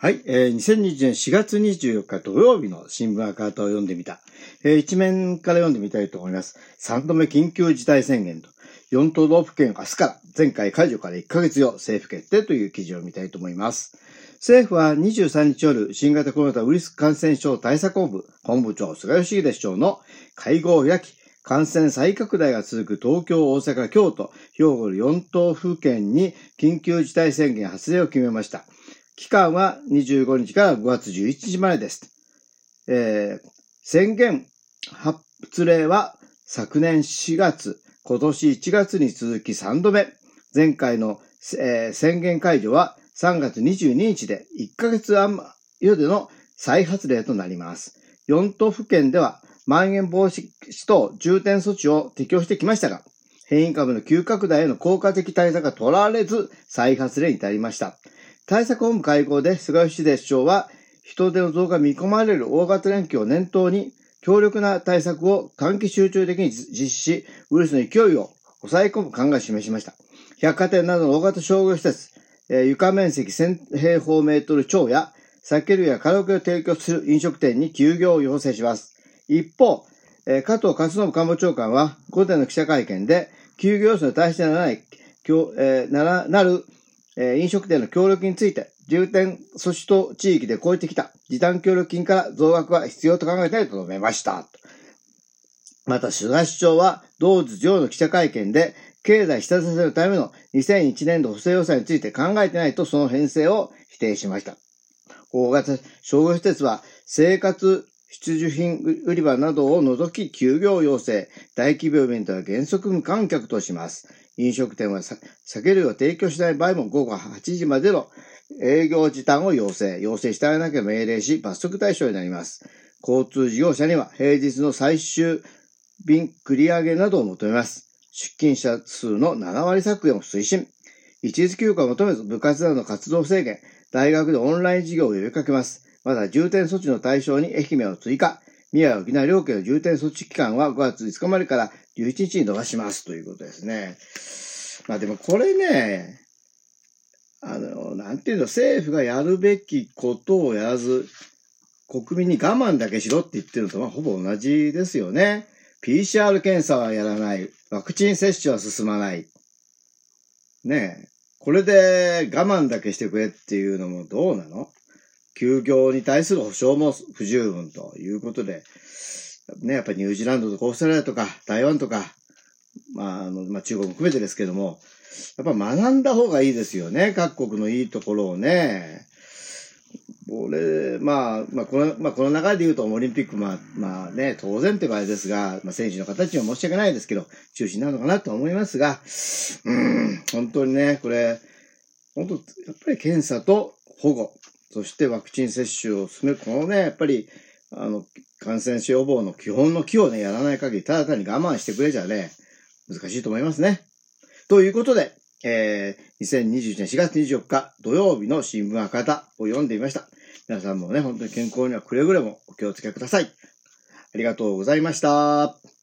はい、えー、2020年4月24日土曜日の新聞赤旗を読んでみた。えー、一面から読んでみたいと思います。3度目緊急事態宣言と、4都道府県明日から、前回解除から1ヶ月後、政府決定という記事を見たいと思います。政府は23日夜、新型コロナウイルス感染症対策本部、本部長菅義偉市長の会合を開き、感染再拡大が続く東京、大阪、京都、兵庫4都府県に緊急事態宣言発令を決めました。期間は25日から5月11日までです。えー、宣言発令は昨年4月、今年1月に続き3度目。前回の、えー、宣言解除は3月22日で1ヶ月余での再発令となります。4都府県では、まん延防止等重点措置を適用してきましたが、変異株の急拡大への効果的対策が取られず、再発令に至りました。対策本部会合で菅義偉市長は、人手の増が見込まれる大型連休を念頭に、強力な対策を短期集中的に実施し、ウイルスの勢いを抑え込む考えを示しました。百貨店などの大型商業施設、えー、床面積1000平方メートル超や、酒類やカラオケを提供する飲食店に休業を要請します。一方、えー、加藤勝信官房長官は、午前の記者会見で、休業要請の対象にならない、えー、ならなるえ飲食店の協力について、重点措置と地域で超えてきた時短協力金から増額は必要と考えたいと述べました。また、菅市長は、同日上の記者会見で、経済下支えるための2001年度補正予算について考えてないとその編成を否定しました。大型商業施設は生活必需品売り場などを除き休業要請、大規模イベントは原則無観客とします。飲食店は酒類を提供しない場合も午後8時までの営業時短を要請。要請してあげなければ命令し、罰則対象になります。交通事業者には平日の最終便繰り上げなどを求めます。出勤者数の7割削減を推進。一律休暇を求めず部活などの活動制限。大学でオンライン授業を呼びかけます。また重点措置の対象に愛媛を追加。宮城沖縄両県の重点措置期間は5月5日までから11日に伸ばしますということですね。まあでもこれね、あの、なんていうの、政府がやるべきことをやらず、国民に我慢だけしろって言ってるのと、まあほぼ同じですよね。PCR 検査はやらない。ワクチン接種は進まない。ねえ。これで我慢だけしてくれっていうのもどうなの？休業に対する保障も不十分ということで、ね、やっぱりニュージーランドとかオーストラリアとか台湾とか、まあ、あの、まあ、中国も含めてですけども、やっぱ学んだ方がいいですよね。各国のいいところをね。俺、まあ、まあ、この、まあ、この流れで言うと、オリンピック、まあ、まあね、当然って場合ですが、まあ、選手の形には申し訳ないですけど、中止なのかなと思いますが、うん、本当にね、これ、本当、やっぱり検査と保護、そしてワクチン接種を進める、このね、やっぱり、あの、感染症予防の基本の木をね、やらない限り、ただ単に我慢してくれじゃね、難しいと思いますね。ということで、えー、2021年4月24日土曜日の新聞赤田を読んでみました。皆さんもね、本当に健康にはくれぐれもお気をつけください。ありがとうございました。